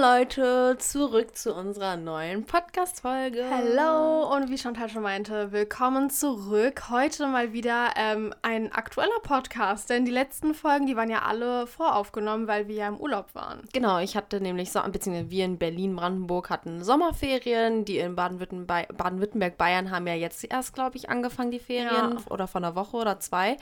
Leute, zurück zu unserer neuen Podcast-Folge. Hallo und wie Chantal schon meinte, willkommen zurück. Heute mal wieder ähm, ein aktueller Podcast, denn die letzten Folgen, die waren ja alle voraufgenommen, weil wir ja im Urlaub waren. Genau, ich hatte nämlich, so, beziehungsweise wir in Berlin-Brandenburg hatten Sommerferien, die in Baden-Württemberg, Bayern haben ja jetzt erst, glaube ich, angefangen, die Ferien, ja. oder von einer Woche oder zwei.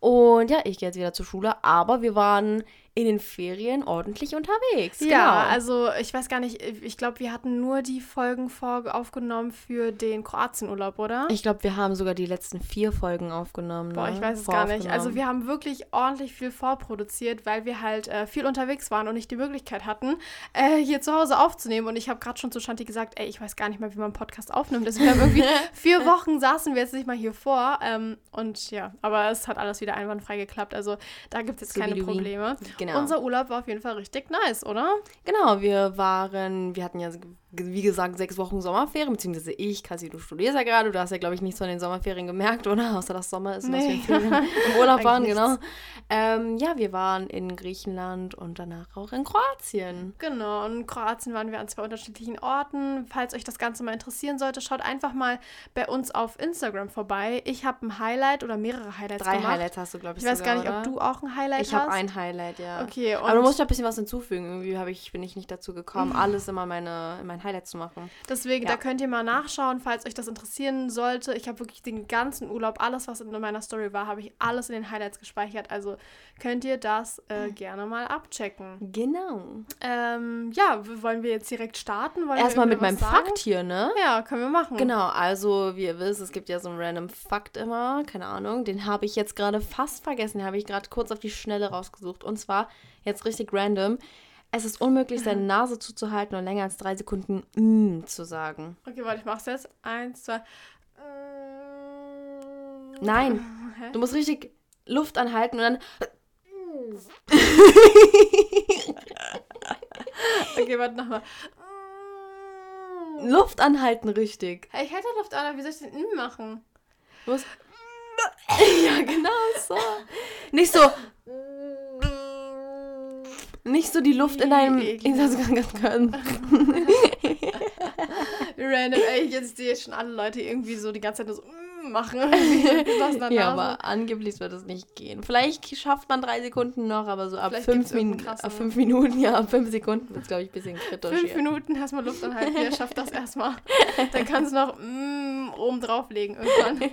Und ja, ich gehe jetzt wieder zur Schule, aber wir waren in den Ferien ordentlich unterwegs. Ja, genau. also ich weiß gar nicht, ich glaube, wir hatten nur die Folgen vor aufgenommen für den Kroatienurlaub, oder? Ich glaube, wir haben sogar die letzten vier Folgen aufgenommen. Boah, ne? ich weiß es gar nicht. Also wir haben wirklich ordentlich viel vorproduziert, weil wir halt äh, viel unterwegs waren und nicht die Möglichkeit hatten, äh, hier zu Hause aufzunehmen. Und ich habe gerade schon zu Shanti gesagt, ey, ich weiß gar nicht mehr, wie man einen Podcast aufnimmt. Deswegen haben irgendwie vier Wochen saßen wir jetzt nicht mal hier vor. Ähm, und ja, aber es hat alles wieder einwandfrei geklappt. Also da gibt es jetzt keine Probleme. Genau. Genau. Unser Urlaub war auf jeden Fall richtig nice, oder? Genau, wir waren, wir hatten ja wie gesagt, sechs Wochen Sommerferien, beziehungsweise ich, Kassi, du studierst ja gerade, du hast ja, glaube ich, nichts von den Sommerferien gemerkt, oder? Außer dass Sommer ist und nee. dass wir im Urlaub waren, genau. Ähm, ja, wir waren in Griechenland und danach auch in Kroatien. Genau, und in Kroatien waren wir an zwei unterschiedlichen Orten. Falls euch das Ganze mal interessieren sollte, schaut einfach mal bei uns auf Instagram vorbei. Ich habe ein Highlight oder mehrere Highlights Drei gemacht. Highlights hast du, glaube ich, Ich weiß sogar, gar nicht, oder? ob du auch ein Highlight ich hast. Ich habe ein Highlight, ja. Okay. Aber du musst ja ein bisschen was hinzufügen. Irgendwie ich, bin ich nicht dazu gekommen, alles immer meine, in mein Highlight zu machen. Deswegen, ja. da könnt ihr mal nachschauen, falls euch das interessieren sollte. Ich habe wirklich den ganzen Urlaub, alles, was in meiner Story war, habe ich alles in den Highlights gespeichert. Also könnt ihr das äh, gerne mal abchecken. Genau. Ähm, ja, wollen wir jetzt direkt starten? Erstmal mit meinem sagen? Fakt hier, ne? Ja, können wir machen. Genau, also wie ihr wisst, es gibt ja so einen random Fakt immer, keine Ahnung. Den habe ich jetzt gerade fast vergessen. Den habe ich gerade kurz auf die Schnelle rausgesucht. Und zwar, jetzt richtig random. Es ist unmöglich, seine Nase zuzuhalten und länger als drei Sekunden mm zu sagen. Okay, warte, ich mach's jetzt. Eins, zwei. Nein. Hä? Du musst richtig Luft anhalten und dann. okay, warte nochmal. Luft anhalten, richtig. Ich hätte Luft an, aber wie soll ich den machen? Du musst. ja, genau so. Nicht so. Nicht so die Luft in deinem. Random, ey, jetzt sehe ich schon alle Leute irgendwie so die ganze Zeit so mm, machen. ja, aber angeblich wird es nicht gehen. Vielleicht schafft man drei Sekunden noch, aber so ab fünf, Min ab fünf, Minuten, ja, ab fünf Sekunden wird es, glaube ich, ein bisschen kritisch. Fünf. Minuten erstmal Luft anhalten, wer schafft das erstmal? Dann kannst du noch mm, oben drauflegen irgendwann.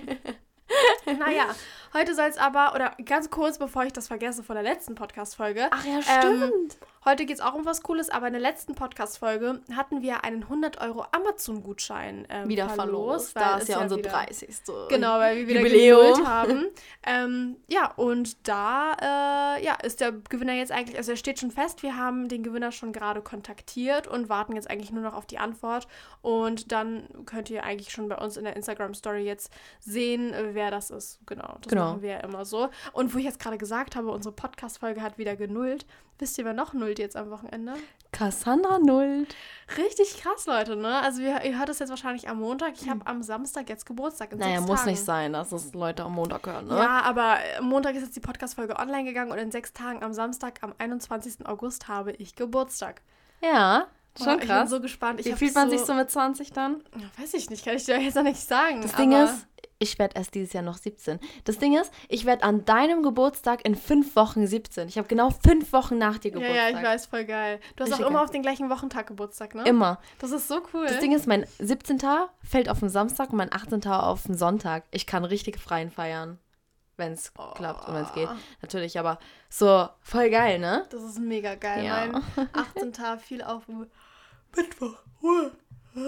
naja, heute soll es aber, oder ganz kurz, bevor ich das vergesse von der letzten Podcast-Folge. Ach ja, stimmt. Ähm, Heute geht es auch um was Cooles, aber in der letzten Podcast-Folge hatten wir einen 100 Euro Amazon-Gutschein ähm, wieder verlost. Da ist ja, ja unser 30. Genau, weil wir wieder Jubiläum haben. ähm, ja, und da äh, ja, ist der Gewinner jetzt eigentlich, also er steht schon fest, wir haben den Gewinner schon gerade kontaktiert und warten jetzt eigentlich nur noch auf die Antwort. Und dann könnt ihr eigentlich schon bei uns in der Instagram-Story jetzt sehen, wer das ist. Genau, das genau. machen wir ja immer so. Und wo ich jetzt gerade gesagt habe, unsere Podcast-Folge hat wieder genullt. Wisst ihr, wer noch nullt jetzt am Wochenende? Cassandra nullt. Richtig krass, Leute, ne? Also wir, ihr hört es jetzt wahrscheinlich am Montag. Ich habe am Samstag jetzt Geburtstag. In naja, muss Tagen. nicht sein, dass es Leute am Montag hören, ne? Ja, aber am Montag ist jetzt die Podcast-Folge online gegangen und in sechs Tagen am Samstag, am 21. August, habe ich Geburtstag. Ja, Schon krass. Ich bin so gespannt. Ich Wie fühlt man so, sich so mit 20 dann? Weiß ich nicht, kann ich dir jetzt noch nicht sagen. Das Ding ist, ich werde erst dieses Jahr noch 17. Das Ding ist, ich werde an deinem Geburtstag in fünf Wochen 17. Ich habe genau fünf Wochen nach dir Geburtstag. Ja, ja, ich weiß, voll geil. Du hast Richtig auch immer geil. auf den gleichen Wochentag Geburtstag, ne? Immer. Das ist so cool. Das Ding ist, mein 17. fällt auf den Samstag und mein 18. auf den Sonntag. Ich kann richtig freien feiern. Wenn es oh. klappt und wenn es geht. Natürlich, aber so voll geil, ne? Das ist mega geil. Ja. Mein 18. fiel auf Mittwoch.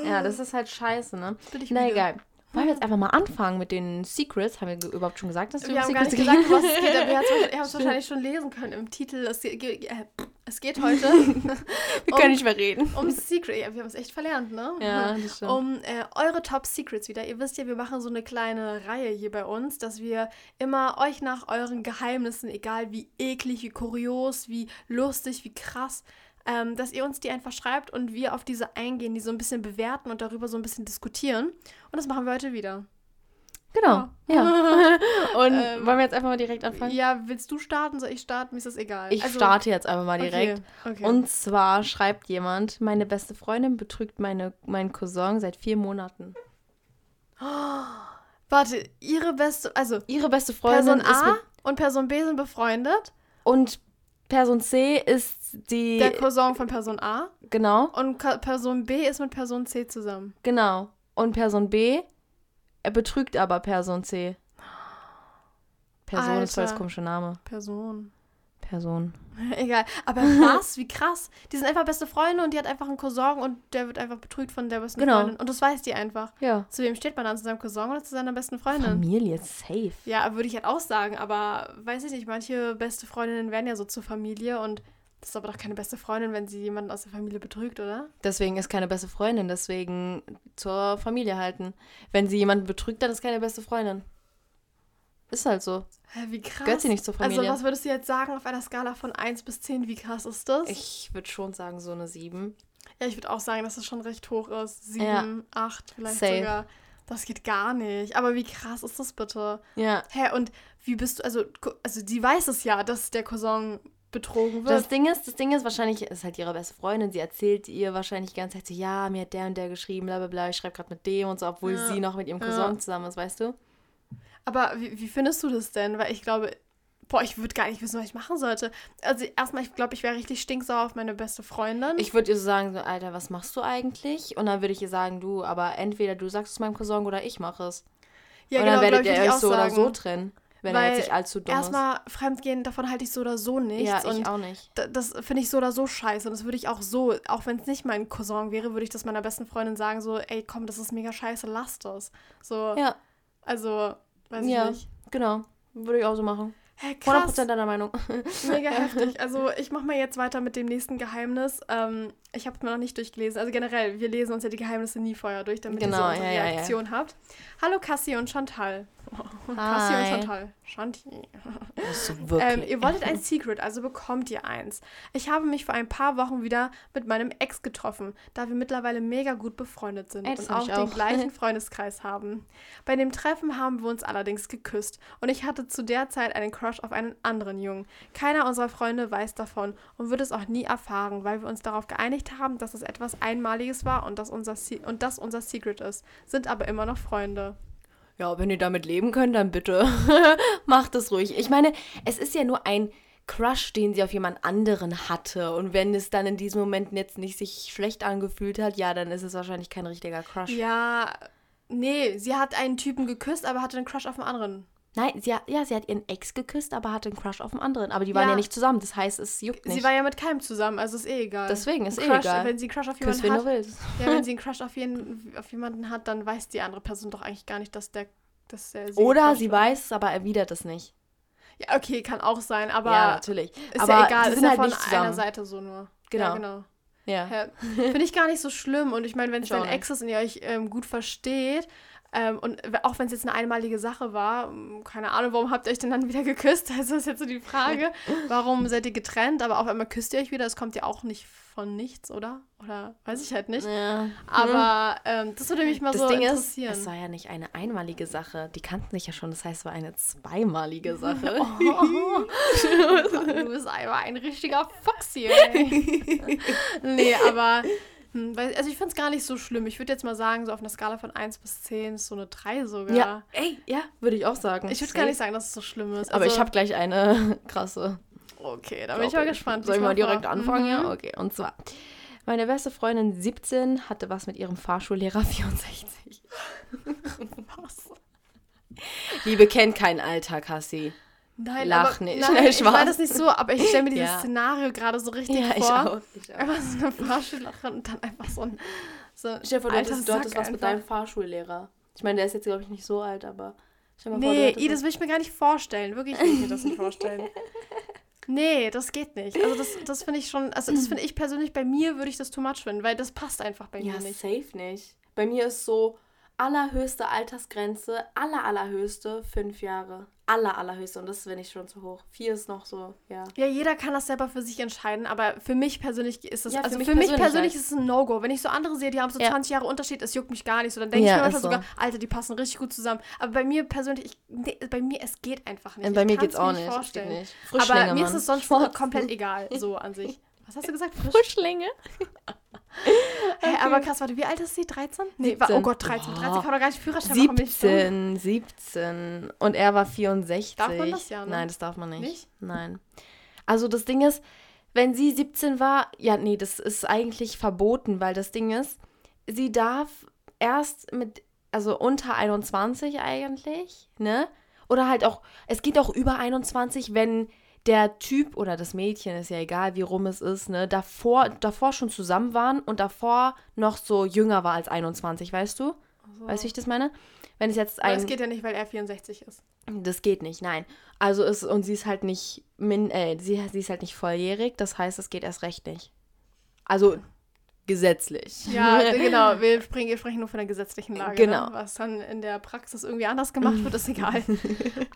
Ja, das ist halt scheiße, ne? Na egal. Wollen wir jetzt einfach mal anfangen mit den Secrets? Haben wir überhaupt schon gesagt, dass wir, wir haben Secrets gar nicht gesagt, was es geht, aber ihr habt es wahrscheinlich schon lesen können im Titel. Es, geht, äh, es geht heute. wir können nicht mehr reden. Um Secrets. Ja, wir haben es echt verlernt, ne? Ja, das stimmt. Um äh, eure Top Secrets wieder. Ihr wisst ja, wir machen so eine kleine Reihe hier bei uns, dass wir immer euch nach euren Geheimnissen, egal wie eklig, wie kurios, wie lustig, wie krass, ähm, dass ihr uns die einfach schreibt und wir auf diese eingehen, die so ein bisschen bewerten und darüber so ein bisschen diskutieren. Und das machen wir heute wieder. Genau, ja. ja. Und ähm, wollen wir jetzt einfach mal direkt anfangen? Ja, willst du starten? Soll ich starten? Mir ist das egal. Ich also, starte jetzt einfach mal direkt. Okay, okay. Und zwar schreibt jemand, meine beste Freundin betrügt meine, meinen Cousin seit vier Monaten. Oh, warte, ihre beste, also ihre beste Freundin Person A und Person B sind befreundet. Und Person C ist die. Der Cousin von Person A. Genau. Und Person B ist mit Person C zusammen. Genau. Und Person B er betrügt aber Person C. Person Alter. ist voll das komische Name. Person. Person. Egal. Aber was? Wie krass. Die sind einfach beste Freunde und die hat einfach einen Cousin und der wird einfach betrügt von der besten genau. Freundin. Und das weiß die einfach. Ja. Zu wem steht man dann? Zu seinem Cousin oder zu seiner besten Freundin? Familie, safe. Ja, würde ich halt auch sagen. Aber weiß ich nicht, manche beste Freundinnen werden ja so zur Familie und das ist aber doch keine beste Freundin, wenn sie jemanden aus der Familie betrügt, oder? Deswegen ist keine beste Freundin, deswegen zur Familie halten. Wenn sie jemanden betrügt, dann ist keine beste Freundin. Ist halt so. Hä, wie krass. Gehört sie nicht zur Familie. Also, was würdest du jetzt sagen auf einer Skala von 1 bis 10? Wie krass ist das? Ich würde schon sagen, so eine 7. Ja, ich würde auch sagen, dass es schon recht hoch ist. 7, ja. 8 vielleicht Safe. sogar. Das geht gar nicht. Aber wie krass ist das bitte? Ja. Hä, und wie bist du, also, also die weiß es ja, dass der Cousin betrogen wird. Das Ding ist, das Ding ist wahrscheinlich, ist halt ihre beste Freundin, sie erzählt ihr wahrscheinlich die ganze Zeit so, ja, mir hat der und der geschrieben, bla bla bla, ich schreibe gerade mit dem und so, obwohl ja. sie noch mit ihrem Cousin ja. zusammen ist, weißt du? Aber wie, wie findest du das denn? Weil ich glaube, boah, ich würde gar nicht wissen, was ich machen sollte. Also erstmal, ich glaube, ich wäre richtig stinksauer auf meine beste Freundin. Ich würde ihr so sagen, so, Alter, was machst du eigentlich? Und dann würde ich ihr sagen, du, aber entweder du sagst es meinem Cousin oder ich mache es. Ja, und genau, dann werdet ihr euch so sagen. oder so trennen. Wenn Weil er jetzt nicht allzu dumm erstmal ist. Erstmal Fremdgehen, davon halte ich so oder so nichts. Ja, ich auch nicht. Das finde ich so oder so scheiße. Und das würde ich auch so, auch wenn es nicht mein Cousin wäre, würde ich das meiner besten Freundin sagen, so, ey, komm, das ist mega scheiße, lass das. So. Ja. Also, weiß ich ja, nicht. genau. Würde ich auch so machen. Hä, krass. 100% deiner Meinung. Mega heftig. Also ich mache mal jetzt weiter mit dem nächsten Geheimnis. Ähm, ich habe es mir noch nicht durchgelesen. Also generell, wir lesen uns ja die Geheimnisse nie vorher durch, damit genau, ihr so unsere ja, Reaktion ja, habt. Hallo Cassie und Chantal. Cassie und Chantal. Shanti. ähm, ihr wolltet ein Secret, also bekommt ihr eins. Ich habe mich vor ein paar Wochen wieder mit meinem Ex getroffen, da wir mittlerweile mega gut befreundet sind Ey, und auch, auch den gleichen Freundeskreis haben. Bei dem Treffen haben wir uns allerdings geküsst und ich hatte zu der Zeit einen Crush auf einen anderen Jungen. Keiner unserer Freunde weiß davon und wird es auch nie erfahren, weil wir uns darauf geeinigt haben, dass es etwas Einmaliges war und dass unser, und das unser Secret ist, sind aber immer noch Freunde. Ja, wenn ihr damit leben könnt, dann bitte macht es ruhig. Ich meine, es ist ja nur ein Crush, den sie auf jemand anderen hatte. Und wenn es dann in diesem Moment jetzt nicht sich schlecht angefühlt hat, ja, dann ist es wahrscheinlich kein richtiger Crush. Ja, nee, sie hat einen Typen geküsst, aber hatte einen Crush auf einen anderen. Nein, sie hat, ja, sie hat ihren Ex geküsst, aber hatte einen Crush auf einen anderen. Aber die waren ja, ja nicht zusammen, das heißt, es juckt nicht. Sie war ja mit keinem zusammen, also ist eh egal. Deswegen ist Crush, eh egal. Wenn sie einen Crush auf jemanden Küss, hat, ja, wenn sie einen Crush auf, jeden, auf jemanden hat, dann weiß die andere Person doch eigentlich gar nicht, dass der dass sie Oder sie weiß es, aber erwidert es nicht. Ja, okay, kann auch sein, aber. Ja, natürlich. Ist aber ja egal, ist ja halt von einer Seite so nur. Genau. Ja, genau. Ja. ja. Finde ich gar nicht so schlimm. Und ich meine, wenn es dein Ex ist und ihr euch ähm, gut versteht, ähm, und auch wenn es jetzt eine einmalige Sache war, keine Ahnung, warum habt ihr euch denn dann wieder geküsst? Also ist jetzt so die Frage. warum seid ihr getrennt? Aber auf einmal küsst ihr euch wieder. Das kommt ja auch nicht von nichts, oder? Oder weiß ich halt nicht. Ja. Aber ähm, das würde mich mal das so Ding interessieren. Ist, es war ja nicht eine einmalige Sache. Die kannten sich ja schon. Das heißt, es war eine zweimalige Sache. Oh. du bist einmal ein richtiger Foxy, ey. nee, aber hm, also ich finde es gar nicht so schlimm. Ich würde jetzt mal sagen, so auf einer Skala von 1 bis 10 ist so eine 3 sogar. Ja, ey, ja, würde ich auch sagen. Ich würde gar nicht sagen, dass es so schlimm ist. Aber ich also habe gleich eine krasse. Okay, da bin ich mal gespannt. Soll ich mal direkt vor. anfangen? Mhm. Ja, okay. Und zwar, meine beste Freundin 17 hatte was mit ihrem Fahrschullehrer 64. was? Liebe kennt kein Alter, Cassie. Nein, Lach aber, nicht. Nein, ich meine das nicht so, aber ich stelle mir dieses ja. Szenario gerade so richtig ja, vor. Ich auch, ich auch. Einfach so eine Fahrschülerin und dann einfach so ein so Stell dir vor, du hattest, du hattest was mit deinem Fahrschullehrer. Ich meine, der ist jetzt, glaube ich, nicht so alt, aber... Stell mal nee, vor, das will ich mir gar nicht vorstellen. Wirklich will ich mir das nicht vorstellen. Nee, das geht nicht. Also das, das finde ich schon, also das finde ich persönlich, bei mir würde ich das too much finden, weil das passt einfach bei ja, mir nicht. safe nicht. Bei mir ist so allerhöchste Altersgrenze, aller allerhöchste fünf Jahre. Aller, allerhöchste und das finde ich schon zu hoch. Vier ist noch so, ja. Ja, jeder kann das selber für sich entscheiden, aber für mich persönlich ist das, ja, also für mich, für mich persönlich, ist es ein No-Go. Wenn ich so andere sehe, die haben so ja. 20 Jahre Unterschied, es juckt mich gar nicht so, dann denke ja, ich mir manchmal so. sogar, Alter, die passen richtig gut zusammen. Aber bei mir persönlich, ich, nee, bei mir, es geht einfach nicht. Und bei ich mir geht es auch nicht. Vorstellen. nicht. Aber mir ist es sonst komplett egal, so an sich. Was hast du gesagt? Frisch? Frischlinge. Hey, aber krass, warte, wie alt ist sie? 13? Nee, 17. oh Gott, 13. 13 kann doch gar nicht Führerschein 17, 17. Und er war 64. Darf man das ja, ne? Nein, das darf man nicht. Nicht? Nein. Also das Ding ist, wenn sie 17 war, ja, nee, das ist eigentlich verboten, weil das Ding ist, sie darf erst mit, also unter 21 eigentlich, ne? Oder halt auch, es geht auch über 21, wenn der Typ oder das Mädchen, ist ja egal, wie rum es ist, ne, davor, davor schon zusammen waren und davor noch so jünger war als 21, weißt du? So. Weißt du, wie ich das meine? Wenn es jetzt ein. Aber das geht ja nicht, weil er 64 ist. Das geht nicht, nein. Also ist, und sie ist halt nicht min, äh, sie, sie ist halt nicht volljährig, das heißt, es geht erst recht nicht. Also gesetzlich. Ja, genau. Wir sprechen, wir sprechen nur von der gesetzlichen Lage. Ne? Genau. Ne? Was dann in der Praxis irgendwie anders gemacht wird, ist egal.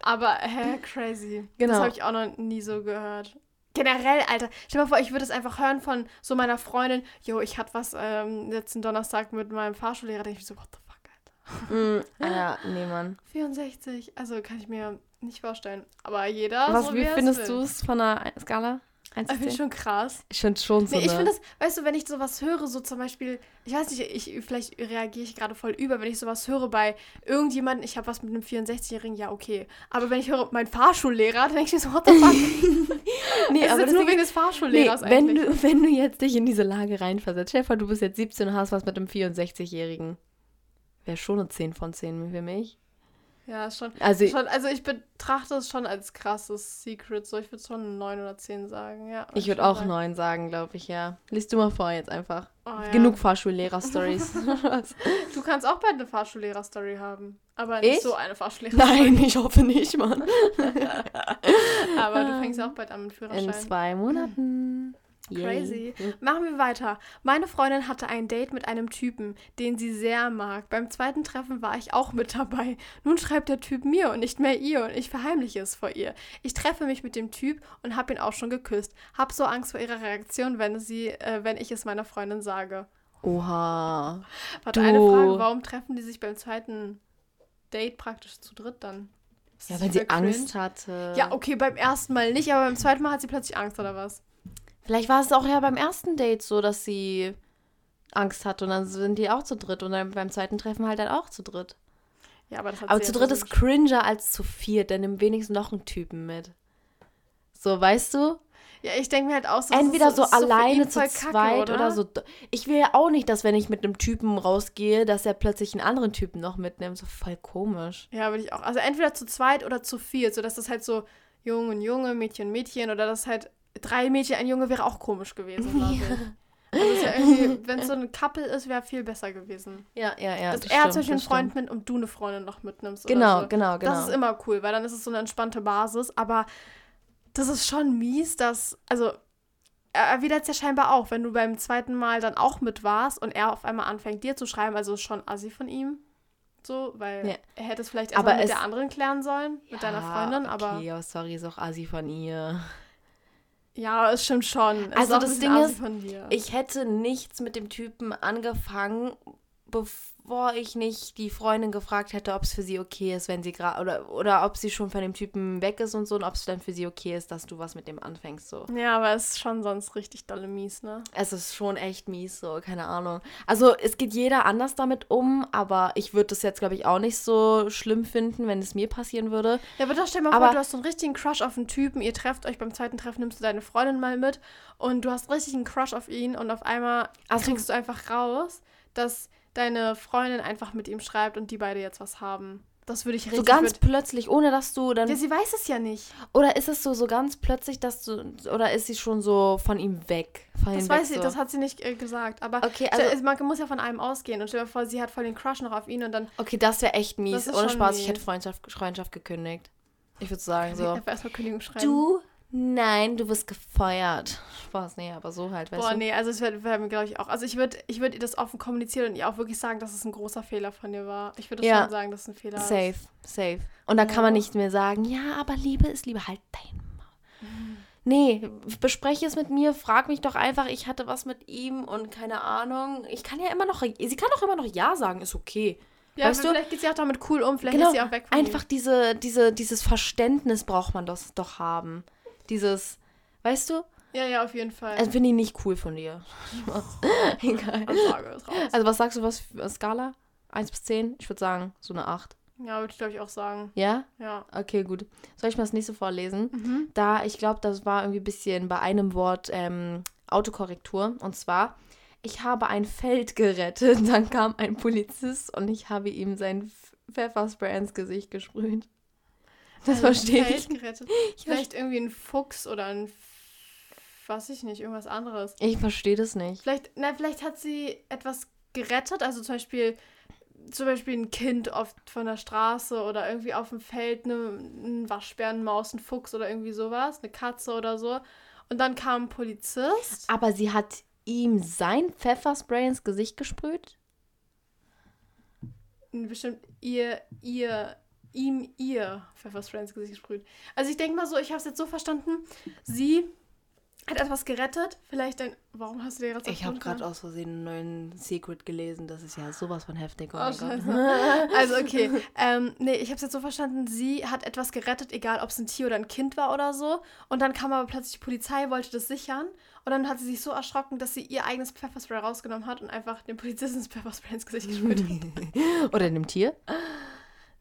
Aber, hä, crazy. Genau. Das habe ich auch noch nie so gehört. Generell, Alter, stell dir mal vor, ich würde es einfach hören von so meiner Freundin, jo, ich hatte was ähm, letzten Donnerstag mit meinem Fahrschullehrer, denke ich so, what the fuck, Alter. Mm, ja, nee, Mann. 64, also kann ich mir nicht vorstellen. Aber jeder. Was, so wie findest du es von der Skala? Ich finde schon krass. Ich finde schon so. Nee, ich finde das, weißt du, wenn ich sowas höre, so zum Beispiel, ich weiß nicht, ich, vielleicht reagiere ich gerade voll über, wenn ich sowas höre bei irgendjemandem, ich habe was mit einem 64-Jährigen, ja, okay. Aber wenn ich höre, mein Fahrschullehrer, dann denke ich mir so, what the fuck? nee, das aber ist nur wegen des Fahrschullehrers nee, wenn du, wenn du jetzt dich in diese Lage reinversetzt, Stefan, du bist jetzt 17 und hast was mit einem 64-Jährigen. Wäre schon eine 10 von 10 für mich. Ja, schon. Also, schon, also ich betrachte es schon als krasses Secret. So, ich würde schon 9 oder 10 sagen, ja. Ich würde auch sagen. 9 sagen, glaube ich, ja. Lies du mal vor jetzt einfach. Oh, ja. Genug Fahrschullehrer-Stories. du kannst auch bald eine Fahrschullehrer-Story haben. Aber nicht ich? so eine Fahrschullehrer. Nein, ich hoffe nicht, Mann. aber du fängst auch bald an mit Führerschein. In zwei Monaten. Crazy. Yay. Machen wir weiter. Meine Freundin hatte ein Date mit einem Typen, den sie sehr mag. Beim zweiten Treffen war ich auch mit dabei. Nun schreibt der Typ mir und nicht mehr ihr und ich verheimliche es vor ihr. Ich treffe mich mit dem Typ und habe ihn auch schon geküsst. Hab so Angst vor ihrer Reaktion, wenn sie, äh, wenn ich es meiner Freundin sage. Oha. Warte, du. eine Frage. Warum treffen die sich beim zweiten Date praktisch zu dritt dann? Ja, weil sie Angst hatte. Ja, okay, beim ersten Mal nicht, aber beim zweiten Mal hat sie plötzlich Angst, oder was? Vielleicht war es auch ja beim ersten Date so, dass sie Angst hat und dann sind die auch zu dritt und dann beim zweiten Treffen halt dann auch zu dritt. Ja, aber das hat Aber zu dritt ist cringer als zu viert, dann nimm wenigstens noch einen Typen mit. So, weißt du? Ja, ich denke mir halt auch so. Entweder so, so alleine zu zweit oder? oder? so. Ich will ja auch nicht, dass wenn ich mit einem Typen rausgehe, dass er plötzlich einen anderen Typen noch mitnimmt. So voll komisch. Ja, würde ich auch. Also entweder zu zweit oder zu viert, so dass das halt so Junge und Junge, Mädchen und Mädchen oder das halt drei Mädchen, ein Junge wäre auch komisch gewesen, glaube ich. Also ja wenn es so ein Couple ist, wäre viel besser gewesen. Ja, ja, ja. Dass das er zum Beispiel einen Freund mit und du eine Freundin noch mitnimmst. Genau, so. genau, genau. Das ist immer cool, weil dann ist es so eine entspannte Basis. Aber das ist schon mies, dass, also er erwidert es ja scheinbar auch, wenn du beim zweiten Mal dann auch mit warst und er auf einmal anfängt, dir zu schreiben, also ist schon assi von ihm. So, weil ja. er hätte es vielleicht erstmal mit der anderen klären sollen, mit ja, deiner Freundin, aber. Okay, oh, sorry, ist auch assi von ihr. Ja, es stimmt schon. Es also das Ding ist, ich hätte nichts mit dem Typen angefangen, bevor ich nicht die Freundin gefragt hätte, ob es für sie okay ist, wenn sie gerade oder oder ob sie schon von dem Typen weg ist und so und ob es dann für sie okay ist, dass du was mit dem anfängst so. Ja, aber es ist schon sonst richtig dolle mies, ne? Es ist schon echt mies so, keine Ahnung. Also, es geht jeder anders damit um, aber ich würde das jetzt glaube ich auch nicht so schlimm finden, wenn es mir passieren würde. Ja, aber doch stell mal aber, vor, du hast so einen richtigen Crush auf einen Typen, ihr trefft euch beim zweiten Treffen, nimmst du deine Freundin mal mit und du hast richtig einen Crush auf ihn und auf einmal also, kriegst du einfach raus, dass deine Freundin einfach mit ihm schreibt und die beide jetzt was haben. Das würde ich richtig. So ganz plötzlich, ohne dass du dann. Ja, sie weiß es ja nicht. Oder ist es so, so ganz plötzlich, dass du. Oder ist sie schon so von ihm weg? Von das weiß sie, so? das hat sie nicht äh, gesagt. Aber okay, also, man muss ja von einem ausgehen. Und stell dir vor, sie hat voll den Crush noch auf ihn und dann. Okay, das wäre echt mies. Ohne Spaß, mies. ich hätte Freundschaft, Freundschaft gekündigt. Ich würde sagen so. Erstmal Kündigung schreiben. Du Nein, du wirst gefeuert. Spaß, nee, aber so halt, weißt Boah, du? nee, also es wäre wär mir, glaube ich, auch. Also ich würde ich würd ihr das offen kommunizieren und ihr auch wirklich sagen, dass es ein großer Fehler von dir war. Ich würde ja. schon sagen, dass es ein Fehler safe, ist. Safe, safe. Und da ja. kann man nicht mehr sagen, ja, aber Liebe ist Liebe. Halt dein Maul. Mhm. Nee, bespreche es mit mir, frag mich doch einfach, ich hatte was mit ihm und keine Ahnung. Ich kann ja immer noch, sie kann doch immer noch Ja sagen, ist okay. Ja, weißt vielleicht geht sie auch damit cool um, vielleicht genau, ist sie auch weg von Einfach diese, diese, dieses Verständnis braucht man das doch haben. Dieses, weißt du? Ja, ja, auf jeden Fall. Also finde ich nicht cool von dir. Egal. Also was sagst du, was für Skala? 1 bis 10? Ich würde sagen, so eine 8. Ja, würde ich glaube ich auch sagen. Ja? Ja. Okay, gut. Soll ich mal das nächste vorlesen? Mhm. Da, ich glaube, das war irgendwie ein bisschen bei einem Wort ähm, Autokorrektur. Und zwar, ich habe ein Feld gerettet. Dann kam ein Polizist und ich habe ihm sein Pfefferspray ins Gesicht gesprüht. Das also verstehe ich. Gerettet. Vielleicht irgendwie ein Fuchs oder ein, weiß ich nicht, irgendwas anderes. Ich verstehe das nicht. Vielleicht, na, vielleicht hat sie etwas gerettet, also zum Beispiel, zum Beispiel ein Kind oft von der Straße oder irgendwie auf dem Feld, eine, ein Waschbär, eine Maus, ein Fuchs oder irgendwie sowas, eine Katze oder so. Und dann kam ein Polizist. Aber sie hat ihm sein Pfefferspray ins Gesicht gesprüht? Bestimmt ihr, ihr, ihm ihr Pfefferspray ins Gesicht gesprüht. Also ich denke mal so, ich habe es jetzt so verstanden, sie hat etwas gerettet. Vielleicht ein. Warum hast du dir gerade Ich habe gerade aus Versehen einen neuen Secret gelesen. Das ist ja sowas von heftig. Oh, oh also, okay. ähm, nee, ich habe es jetzt so verstanden. Sie hat etwas gerettet, egal ob es ein Tier oder ein Kind war oder so. Und dann kam aber plötzlich die Polizei, wollte das sichern. Und dann hat sie sich so erschrocken, dass sie ihr eigenes Pfefferspray rausgenommen hat und einfach dem Polizisten das Pfefferspray ins Gesicht gesprüht hat. oder dem Tier?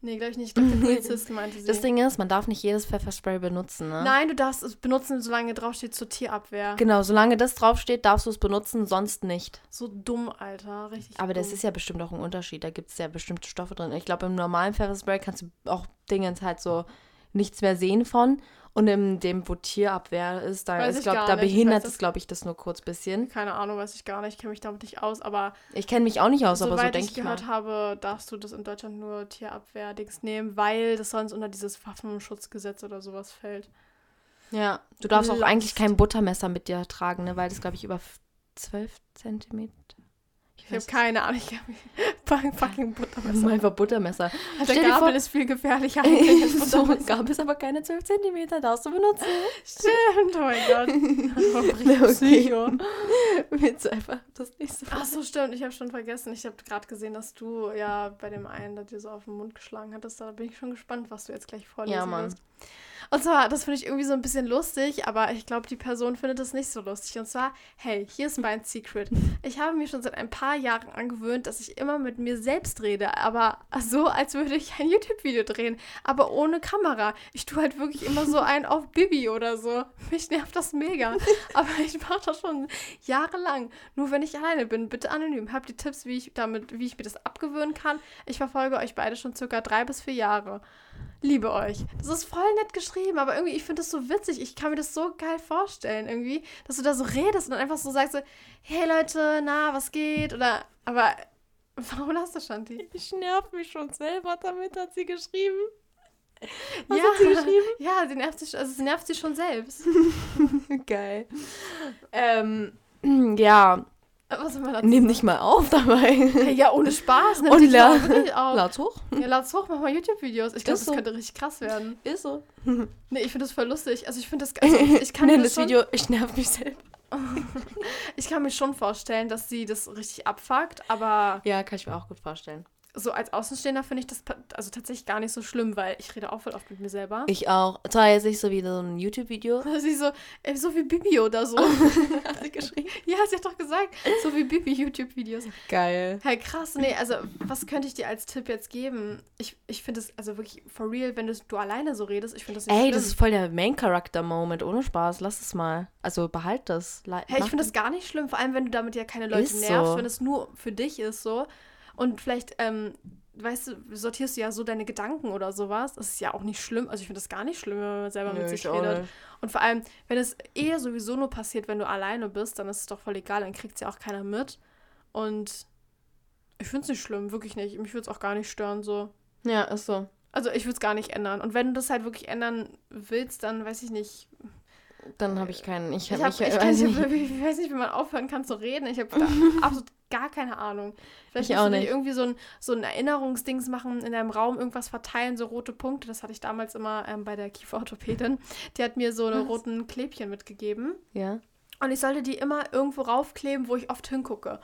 Nee, glaube ich nicht. Ich glaube, der Polizist meinte sie. Das Ding ist, man darf nicht jedes Pfefferspray benutzen, ne? Nein, du darfst es benutzen, solange draufsteht zur Tierabwehr. Genau, solange das draufsteht, darfst du es benutzen, sonst nicht. So dumm, Alter. Richtig Aber dumm. das ist ja bestimmt auch ein Unterschied. Da gibt es ja bestimmte Stoffe drin. Ich glaube, im normalen Pfefferspray kannst du auch Dinge halt so nichts mehr sehen von. Und in dem, wo Tierabwehr ist, da, ist, glaub, da behindert es, glaube ich, das nur kurz bisschen. Keine Ahnung, weiß ich gar nicht. Ich kenne mich damit nicht aus, aber. Ich kenne mich auch nicht aus, aber so denke ich. ich gehört habe, darfst du das in Deutschland nur Tierabwehr-Dings nehmen, weil das sonst unter dieses Waffenschutzgesetz oder sowas fällt. Ja, du darfst Last. auch eigentlich kein Buttermesser mit dir tragen, ne, weil das, glaube ich, über 12 Zentimeter ich habe keine Ahnung. Ich fucking Buttermesser. Einfach Buttermesser. Also der Gabel vor, ist viel gefährlicher. so, Gabel ist aber keine 12 cm, darfst du benutzen. Stimmt, oh mein Gott. Psycho. Willst du einfach das nächste Ach so, stimmt. Ich habe schon vergessen. Ich habe gerade gesehen, dass du ja bei dem einen, der dir so auf den Mund geschlagen hattest. Da bin ich schon gespannt, was du jetzt gleich vorlesen Ja, Mann. Willst. Und zwar, das finde ich irgendwie so ein bisschen lustig, aber ich glaube, die Person findet das nicht so lustig. Und zwar, hey, hier ist mein Secret. Ich habe mir schon seit ein paar Jahren angewöhnt, dass ich immer mit mir selbst rede, aber so, als würde ich ein YouTube-Video drehen, aber ohne Kamera. Ich tue halt wirklich immer so ein auf Bibi oder so. Mich nervt das mega. Aber ich mache das schon jahrelang. Nur wenn ich alleine bin, bitte anonym. Habt ihr Tipps, wie ich damit, wie ich mir das abgewöhnen kann? Ich verfolge euch beide schon circa drei bis vier Jahre liebe euch. Das ist voll nett geschrieben, aber irgendwie, ich finde das so witzig. Ich kann mir das so geil vorstellen, irgendwie, dass du da so redest und dann einfach so sagst, so, hey Leute, na, was geht? Oder, aber, warum hast du Shanti? Ich nerv mich schon selber damit, hat sie geschrieben. Was ja, hat sie geschrieben? Ja, sie nervt sich, also sie nervt sich schon selbst. geil. Ähm, ja, was soll man dazu Nimm dich mal auf dabei. Ja, ohne Spaß. Nimm Und la lad's hoch. Ja, lad's hoch, mach mal YouTube-Videos. Ich glaube, das so. könnte richtig krass werden. Ist so. Nee, ich finde das voll lustig. Also ich finde das, also ich kann Nenn das, das Video, ich nerv mich selbst. ich kann mir schon vorstellen, dass sie das richtig abfuckt, aber... Ja, kann ich mir auch gut vorstellen so als Außenstehender finde ich das also tatsächlich gar nicht so schlimm, weil ich rede auch voll oft mit mir selber. Ich auch. Zwar jetzt nicht so wie so ein YouTube-Video. Sie so, ey, so wie Bibi oder so. hat sie geschrieben? Ja, sie hat doch gesagt, so wie Bibi YouTube-Videos. Geil. Hey, krass. Nee, also was könnte ich dir als Tipp jetzt geben? Ich, ich finde es, also wirklich for real, wenn du, du alleine so redest, ich finde das nicht Ey, schlimm. das ist voll der Main-Character-Moment, ohne Spaß. Lass es mal. Also behalt das. Hey, ich finde das gar nicht schlimm, vor allem wenn du damit ja keine Leute ist nervst, so. wenn es nur für dich ist so. Und vielleicht, ähm, weißt du, sortierst du ja so deine Gedanken oder sowas. Das ist ja auch nicht schlimm. Also ich finde das gar nicht schlimm, wenn man selber Nö, mit sich redet. Und vor allem, wenn es eher sowieso nur passiert, wenn du alleine bist, dann ist es doch voll egal, dann kriegt es ja auch keiner mit. Und ich finde es nicht schlimm, wirklich nicht. Mich würde es auch gar nicht stören, so. Ja, ist so. Also ich würde es gar nicht ändern. Und wenn du das halt wirklich ändern willst, dann weiß ich nicht Dann habe ich keinen. Ich, ich, hab, ich, ich, kann, ich, ich, weiß nicht, wie man aufhören kann zu reden. Ich habe absolut gar keine Ahnung. Vielleicht ich auch nicht. irgendwie so ein, so ein Erinnerungsdings machen, in einem Raum irgendwas verteilen, so rote Punkte. Das hatte ich damals immer ähm, bei der Kieferorthopädin. Die hat mir so eine Was? roten Klebchen mitgegeben. Ja. Und ich sollte die immer irgendwo raufkleben, wo ich oft hingucke.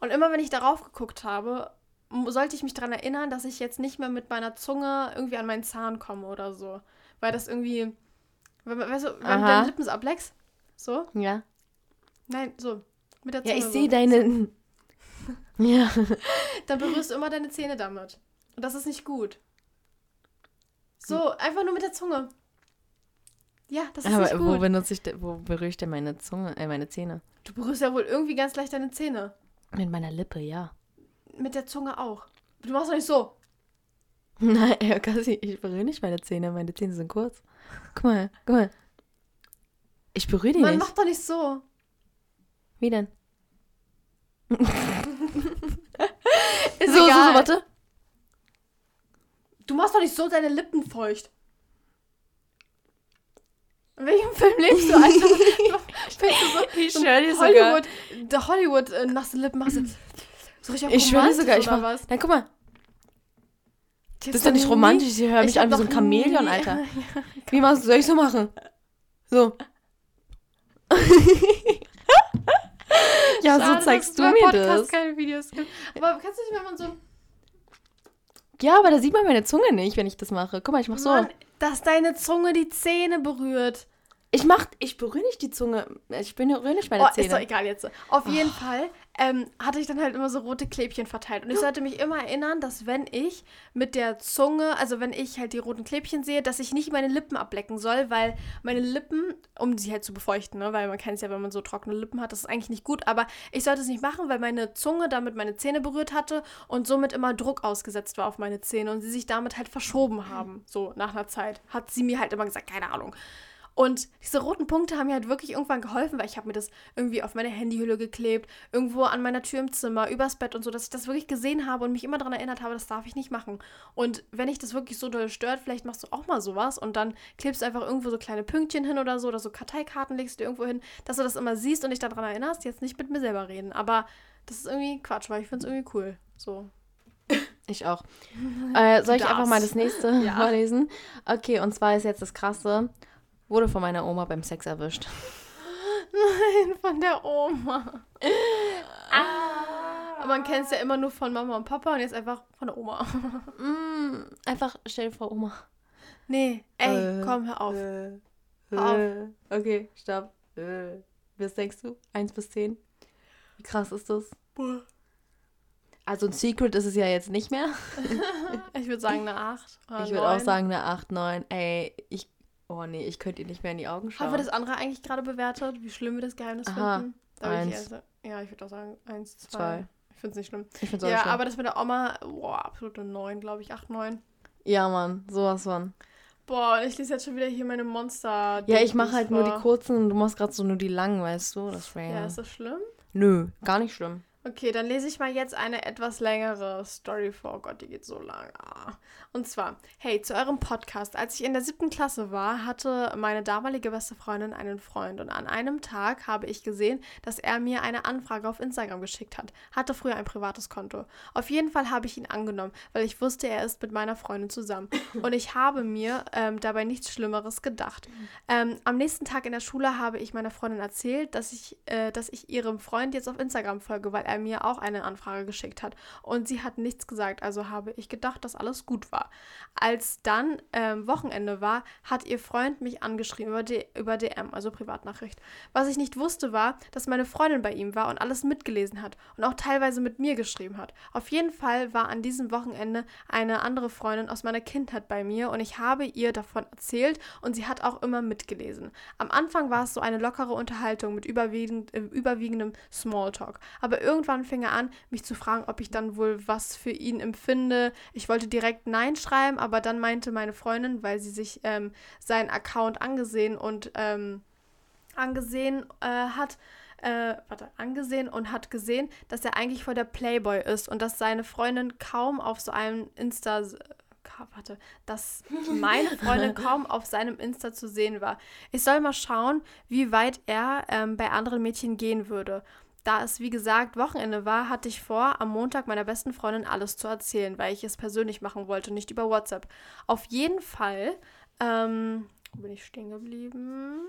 Und immer wenn ich darauf geguckt habe, sollte ich mich daran erinnern, dass ich jetzt nicht mehr mit meiner Zunge irgendwie an meinen Zahn komme oder so. Weil das irgendwie. Weißt du, wenn du deine Lippen so ableckst? So? Ja. Nein, so. Mit der Zunge. Ja, ich so. sehe deine. Ja. Dann berührst du immer deine Zähne damit. Und das ist nicht gut. So, einfach nur mit der Zunge. Ja, das ist Aber nicht gut. wo benutze ich, wo berühre ich denn meine Zunge, äh, meine Zähne? Du berührst ja wohl irgendwie ganz leicht deine Zähne. Mit meiner Lippe, ja. Mit der Zunge auch. Du machst doch nicht so. Nein, ja, Kassi, ich berühre nicht meine Zähne. Meine Zähne sind kurz. Guck mal, guck mal. Ich berühre die Man nicht. Man macht doch nicht so. Wie denn? ist so, egal. so, so, warte. Du machst doch nicht so deine Lippen feucht. In welchem Film lebst du, Alter? ich so schwör dir Hollywood, sogar. Der Hollywood äh, nasse Lippen machst du. So richtig ich schwöre dir sogar, ich mach, was? Nein, guck mal. Das ist doch nicht romantisch, ich höre mich an wie so ein Chamäleon, Alter. ja, wie machst du, soll ich so machen? So. ja, so zeigst du mir Podcast das. keine Videos gibt. Aber kannst du nicht, wenn man so ja, aber da sieht man meine Zunge nicht, wenn ich das mache. Guck mal, ich mach so. Mann, dass deine Zunge die Zähne berührt. Ich mach, ich berühre nicht die Zunge. Ich berühre nicht meine oh, Zähne. Ist doch egal jetzt. Auf oh. jeden Fall ähm, hatte ich dann halt immer so rote Klebchen verteilt. Und ich sollte mich immer erinnern, dass wenn ich mit der Zunge, also wenn ich halt die roten Klebchen sehe, dass ich nicht meine Lippen ablecken soll, weil meine Lippen, um sie halt zu befeuchten, ne, weil man kennt es ja, wenn man so trockene Lippen hat, das ist eigentlich nicht gut, aber ich sollte es nicht machen, weil meine Zunge damit meine Zähne berührt hatte und somit immer Druck ausgesetzt war auf meine Zähne und sie sich damit halt verschoben haben, so nach einer Zeit. Hat sie mir halt immer gesagt, keine Ahnung. Und diese roten Punkte haben mir halt wirklich irgendwann geholfen, weil ich habe mir das irgendwie auf meine Handyhülle geklebt, irgendwo an meiner Tür im Zimmer, übers Bett und so, dass ich das wirklich gesehen habe und mich immer daran erinnert habe, das darf ich nicht machen. Und wenn ich das wirklich so doll stört, vielleicht machst du auch mal sowas und dann klebst du einfach irgendwo so kleine Pünktchen hin oder so oder so Karteikarten legst du irgendwo hin, dass du das immer siehst und dich daran erinnerst, jetzt nicht mit mir selber reden. Aber das ist irgendwie Quatsch, weil ich finde es irgendwie cool. So. Ich auch. Äh, soll ich das. einfach mal das nächste ja. vorlesen? Okay, und zwar ist jetzt das Krasse. Wurde von meiner Oma beim Sex erwischt. Nein, von der Oma. Ah. Aber man kennt es ja immer nur von Mama und Papa und jetzt einfach von der Oma. Mm, einfach stell dir vor, Oma. Nee, ey, äh, komm, hör auf. Äh, hör auf. Äh, okay, stopp. Äh, was denkst du? Eins bis zehn? Wie krass ist das? Boah. Also ein Secret ist es ja jetzt nicht mehr. ich würde sagen eine 8. Ich würde auch sagen eine 8, 9. Ey, ich Oh nee, ich könnte ihr nicht mehr in die Augen schauen. Haben wir das andere eigentlich gerade bewertet, wie schlimm wir das Geheimnis Aha, finden? Da eins. Ich erst, ja, ich würde auch sagen, eins, zwei. zwei. Ich finde es nicht schlimm. Ich finde es Ja, schlimm. aber das mit der Oma, boah, absolute neun, glaube ich, acht, neun. Ja, Mann, sowas von. Boah, ich lese jetzt schon wieder hier meine Monster. Ja, ich mache halt vor. nur die kurzen und du machst gerade so nur die langen, weißt du? Das wäre ja. ist das schlimm? Nö, gar nicht schlimm. Okay, dann lese ich mal jetzt eine etwas längere Story vor. Oh Gott, die geht so lang. Ah. Und zwar, hey, zu eurem Podcast. Als ich in der siebten Klasse war, hatte meine damalige beste Freundin einen Freund. Und an einem Tag habe ich gesehen, dass er mir eine Anfrage auf Instagram geschickt hat. Hatte früher ein privates Konto. Auf jeden Fall habe ich ihn angenommen, weil ich wusste, er ist mit meiner Freundin zusammen. Und ich habe mir ähm, dabei nichts Schlimmeres gedacht. Ähm, am nächsten Tag in der Schule habe ich meiner Freundin erzählt, dass ich, äh, dass ich ihrem Freund jetzt auf Instagram folge, weil er er mir auch eine Anfrage geschickt hat. Und sie hat nichts gesagt, also habe ich gedacht, dass alles gut war. Als dann ähm, Wochenende war, hat ihr Freund mich angeschrieben über, D über DM, also Privatnachricht. Was ich nicht wusste, war, dass meine Freundin bei ihm war und alles mitgelesen hat und auch teilweise mit mir geschrieben hat. Auf jeden Fall war an diesem Wochenende eine andere Freundin aus meiner Kindheit bei mir und ich habe ihr davon erzählt und sie hat auch immer mitgelesen. Am Anfang war es so eine lockere Unterhaltung mit überwiegend, äh, überwiegendem Smalltalk, aber irgendwie irgendwann fing er an, mich zu fragen, ob ich dann wohl was für ihn empfinde. Ich wollte direkt Nein schreiben, aber dann meinte meine Freundin, weil sie sich ähm, seinen Account angesehen und ähm, angesehen äh, hat, äh, warte, angesehen und hat gesehen, dass er eigentlich vor der Playboy ist und dass seine Freundin kaum auf so einem Insta warte, dass meine Freundin kaum auf seinem Insta zu sehen war. Ich soll mal schauen, wie weit er ähm, bei anderen Mädchen gehen würde. Da es, wie gesagt, Wochenende war, hatte ich vor, am Montag meiner besten Freundin alles zu erzählen, weil ich es persönlich machen wollte, nicht über WhatsApp. Auf jeden Fall, ähm, wo bin ich stehen geblieben?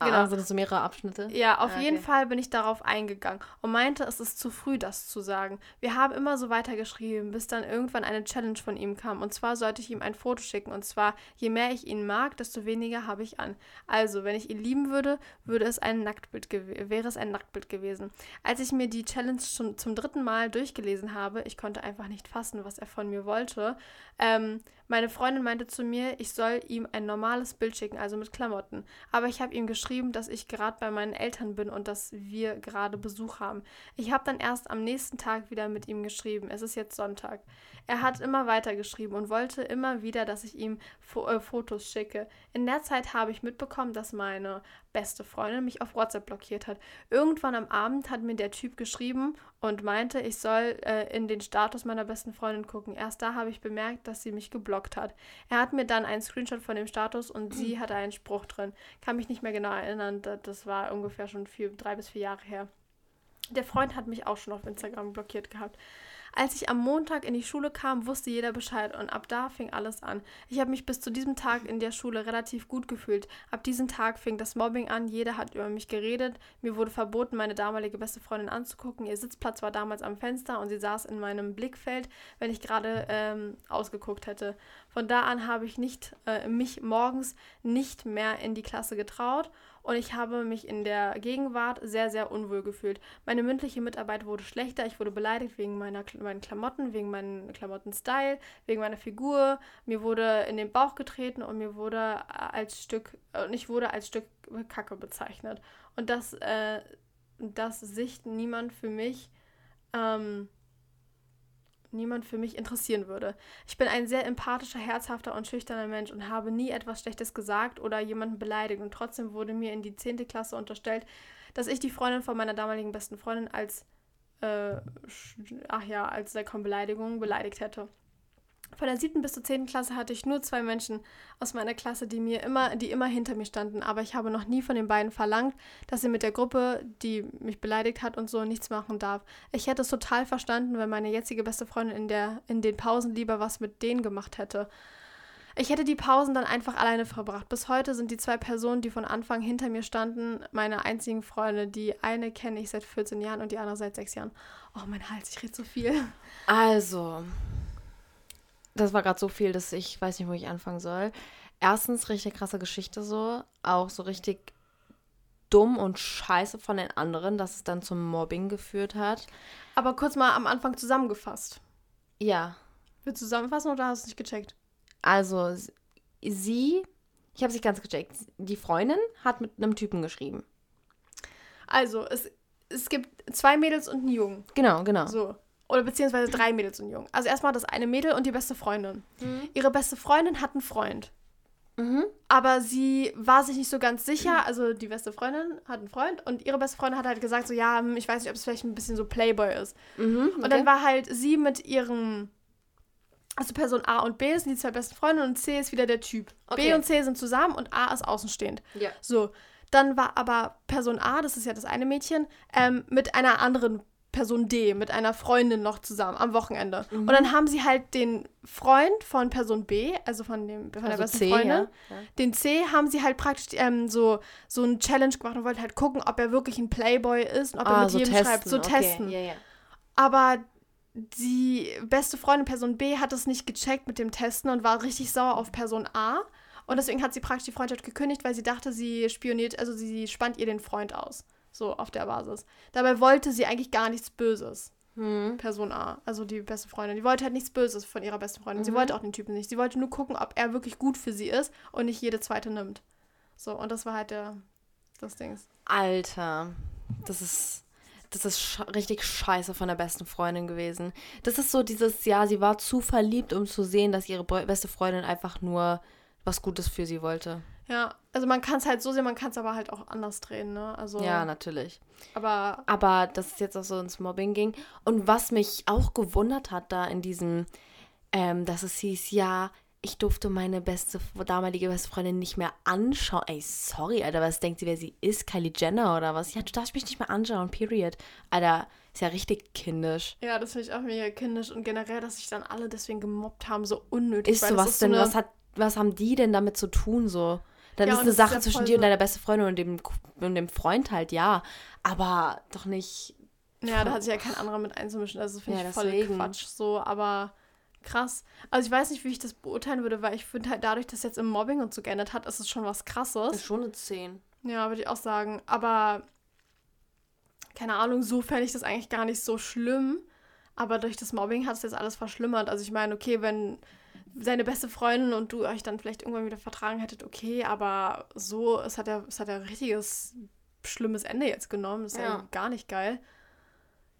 Genau. Ah, sind das so mehrere Abschnitte? Ja, auf ah, okay. jeden Fall bin ich darauf eingegangen und meinte, es ist zu früh, das zu sagen. Wir haben immer so weitergeschrieben, bis dann irgendwann eine Challenge von ihm kam. Und zwar sollte ich ihm ein Foto schicken. Und zwar, je mehr ich ihn mag, desto weniger habe ich an. Also, wenn ich ihn lieben würde, würde es ein Nacktbild wäre es ein Nacktbild gewesen. Als ich mir die Challenge schon zum dritten Mal durchgelesen habe, ich konnte einfach nicht fassen, was er von mir wollte, ähm, meine Freundin meinte zu mir, ich soll ihm ein normales Bild schicken, also mit Klamotten. Aber ich habe ihm geschrieben, dass ich gerade bei meinen Eltern bin und dass wir gerade Besuch haben. Ich habe dann erst am nächsten Tag wieder mit ihm geschrieben. Es ist jetzt Sonntag. Er hat immer weiter geschrieben und wollte immer wieder, dass ich ihm Fo äh, Fotos schicke. In der Zeit habe ich mitbekommen, dass meine beste Freundin mich auf WhatsApp blockiert hat. Irgendwann am Abend hat mir der Typ geschrieben und meinte, ich soll äh, in den Status meiner besten Freundin gucken. Erst da habe ich bemerkt, dass sie mich geblockt hat. Er hat mir dann einen Screenshot von dem Status und sie hatte einen Spruch drin. Kann mich nicht mehr genau erinnern, das war ungefähr schon vier, drei bis vier Jahre her. Der Freund hat mich auch schon auf Instagram blockiert gehabt. Als ich am Montag in die Schule kam, wusste jeder Bescheid und ab da fing alles an. Ich habe mich bis zu diesem Tag in der Schule relativ gut gefühlt. Ab diesem Tag fing das Mobbing an, jeder hat über mich geredet. Mir wurde verboten, meine damalige beste Freundin anzugucken. Ihr Sitzplatz war damals am Fenster und sie saß in meinem Blickfeld, wenn ich gerade ähm, ausgeguckt hätte. Von da an habe ich nicht, äh, mich morgens nicht mehr in die Klasse getraut und ich habe mich in der Gegenwart sehr, sehr unwohl gefühlt. Meine mündliche Mitarbeit wurde schlechter, ich wurde beleidigt wegen meiner, meinen Klamotten, wegen meinem Klamottenstyle, wegen meiner Figur. Mir wurde in den Bauch getreten und mir wurde als Stück, und ich wurde als Stück Kacke bezeichnet. Und das, äh, das Sicht niemand für mich ähm, niemand für mich interessieren würde. Ich bin ein sehr empathischer, herzhafter und schüchterner Mensch und habe nie etwas Schlechtes gesagt oder jemanden beleidigt. Und trotzdem wurde mir in die 10. Klasse unterstellt, dass ich die Freundin von meiner damaligen besten Freundin als, äh, ach ja, als Beleidigung beleidigt hätte. Von der siebten bis zur zehnten Klasse hatte ich nur zwei Menschen aus meiner Klasse, die mir immer, die immer hinter mir standen. Aber ich habe noch nie von den beiden verlangt, dass sie mit der Gruppe, die mich beleidigt hat und so, nichts machen darf. Ich hätte es total verstanden, wenn meine jetzige beste Freundin in, der, in den Pausen lieber was mit denen gemacht hätte. Ich hätte die Pausen dann einfach alleine verbracht. Bis heute sind die zwei Personen, die von Anfang hinter mir standen, meine einzigen Freunde. Die eine kenne ich seit 14 Jahren und die andere seit 6 Jahren. Oh, mein Hals, ich rede so viel. Also, das war gerade so viel, dass ich weiß nicht, wo ich anfangen soll. Erstens, richtig krasse Geschichte so. Auch so richtig dumm und scheiße von den anderen, dass es dann zum Mobbing geführt hat. Aber kurz mal am Anfang zusammengefasst. Ja. Willst du zusammenfassen oder hast du es nicht gecheckt? Also, sie, ich habe es nicht ganz gecheckt. Die Freundin hat mit einem Typen geschrieben. Also, es, es gibt zwei Mädels und einen Jungen. Genau, genau. So. Oder beziehungsweise drei Mädels und Jungen. Also erstmal das eine Mädel und die beste Freundin. Mhm. Ihre beste Freundin hat einen Freund. Mhm. Aber sie war sich nicht so ganz sicher. Also die beste Freundin hat einen Freund und ihre beste Freundin hat halt gesagt, so ja, hm, ich weiß nicht, ob es vielleicht ein bisschen so Playboy ist. Mhm, okay. Und dann war halt sie mit ihrem, also Person A und B sind die zwei besten Freunde und C ist wieder der Typ. Okay. B und C sind zusammen und A ist außenstehend. Ja. So. Dann war aber Person A, das ist ja das eine Mädchen, ähm, mit einer anderen Person D mit einer Freundin noch zusammen am Wochenende. Mhm. Und dann haben sie halt den Freund von Person B, also von, dem, von also der besten C, Freundin, ja. Ja. den C, haben sie halt praktisch ähm, so, so ein Challenge gemacht und wollten halt gucken, ob er wirklich ein Playboy ist und ob ah, er mit so jedem testen. schreibt. So okay. testen. Ja, Aber die beste Freundin Person B hat es nicht gecheckt mit dem Testen und war richtig sauer auf Person A. Und deswegen hat sie praktisch die Freundschaft gekündigt, weil sie dachte, sie spioniert, also sie spannt ihr den Freund aus. So auf der Basis. Dabei wollte sie eigentlich gar nichts Böses. Hm. Person A, also die beste Freundin. Die wollte halt nichts Böses von ihrer besten Freundin. Mhm. Sie wollte auch den Typen nicht. Sie wollte nur gucken, ob er wirklich gut für sie ist und nicht jede zweite nimmt. So, und das war halt der, das Ding. Alter, das ist, das ist sch richtig scheiße von der besten Freundin gewesen. Das ist so dieses, ja, sie war zu verliebt, um zu sehen, dass ihre beste Freundin einfach nur was Gutes für sie wollte. Ja, also man kann es halt so sehen, man kann es aber halt auch anders drehen, ne? Also, ja, natürlich. Aber. Aber dass es jetzt auch so ins Mobbing ging. Und was mich auch gewundert hat da in diesem, ähm, dass es hieß, ja, ich durfte meine beste, damalige beste Freundin nicht mehr anschauen. Ey, sorry, Alter, was denkt sie, wer sie ist? Kylie Jenner oder was? Ja, du darfst mich nicht mehr anschauen, period. Alter, ist ja richtig kindisch. Ja, das finde ich auch mega kindisch und generell, dass sich dann alle deswegen gemobbt haben, so unnötig. Ist sowas ist denn, so was hat, was haben die denn damit zu tun, so? Dann ja, ist eine Sache ist zwischen dir und deiner besten Freundin und dem, und dem Freund halt, ja. Aber doch nicht. Ja, da hat sich ja kein anderer mit einzumischen. Also finde ja, ich voll Quatsch so, aber krass. Also ich weiß nicht, wie ich das beurteilen würde, weil ich finde halt dadurch, dass jetzt im Mobbing und so geändert hat, ist es schon was krasses. Das ist schon eine 10. Ja, würde ich auch sagen. Aber keine Ahnung, so fände ich das eigentlich gar nicht so schlimm. Aber durch das Mobbing hat es jetzt alles verschlimmert. Also ich meine, okay, wenn seine beste Freundin und du euch dann vielleicht irgendwann wieder vertragen hättet, okay, aber so, es hat ja, es hat ja ein richtiges schlimmes Ende jetzt genommen. Das ist ja, ja gar nicht geil.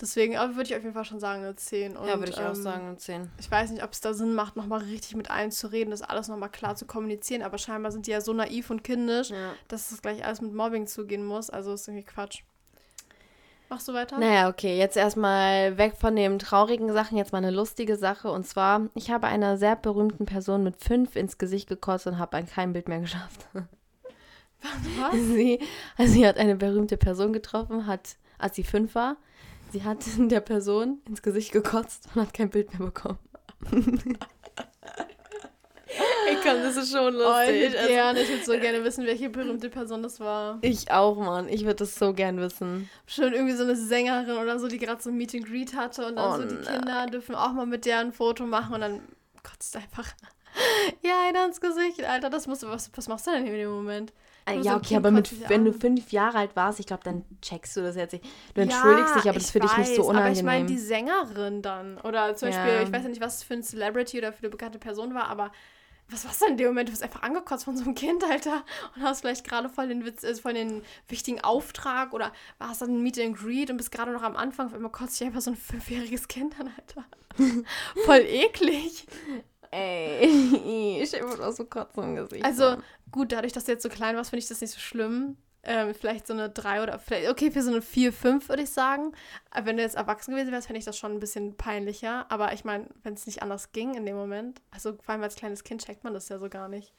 Deswegen aber würde ich auf jeden Fall schon sagen, eine 10. Und, ja, würde ich ähm, auch sagen, eine 10. Ich weiß nicht, ob es da Sinn macht, nochmal richtig mit allen zu reden, das alles nochmal klar zu kommunizieren, aber scheinbar sind die ja so naiv und kindisch, ja. dass es gleich alles mit Mobbing zugehen muss. Also ist irgendwie Quatsch. Machst du weiter? Naja, okay. Jetzt erstmal weg von den traurigen Sachen, jetzt mal eine lustige Sache. Und zwar, ich habe einer sehr berühmten Person mit fünf ins Gesicht gekotzt und habe an kein Bild mehr geschafft. Was? Sie, also sie hat eine berühmte Person getroffen, hat, als sie fünf war, sie hat der Person ins Gesicht gekotzt und hat kein Bild mehr bekommen. Ich kann, das ist schon lustig. Oh, ich also, gerne. Ich würde so gerne wissen, welche berühmte Person das war. Ich auch, Mann. Ich würde das so gern wissen. Schon irgendwie so eine Sängerin oder so, die gerade so ein Meet and Greet hatte und dann oh, so die Kinder dürfen auch mal mit der ein Foto machen und dann kotzt einfach ja einer ins Gesicht. Alter, das musst du, was, was machst du denn in dem Moment? Äh, ja, okay, aber mit, wenn du fünf Jahre alt warst, ich glaube, dann checkst du das jetzt nicht. Du entschuldigst ja, dich, aber das ist für dich nicht so unangenehm. Aber ich meine, die Sängerin dann. Oder zum Beispiel, ja. ich weiß ja nicht, was es für ein Celebrity oder für eine bekannte Person war, aber was war's denn in dem Moment? Du bist einfach angekotzt von so einem Kind, Alter, und hast vielleicht gerade voll den Witz, also voll den wichtigen Auftrag oder warst dann ein Meet and Greet und bist gerade noch am Anfang, auf einmal kotzt dich einfach so ein fünfjähriges Kind an, Alter. voll eklig. Ey, ich habe auch so Kotzen im Gesicht. Also, gut, dadurch, dass du jetzt so klein warst, finde ich das nicht so schlimm. Ähm, vielleicht so eine 3 oder vielleicht, okay, für so eine 4, 5 würde ich sagen. Wenn du jetzt erwachsen gewesen wärst, fände ich das schon ein bisschen peinlicher. Aber ich meine, wenn es nicht anders ging in dem Moment, also vor allem als kleines Kind checkt man das ja so gar nicht.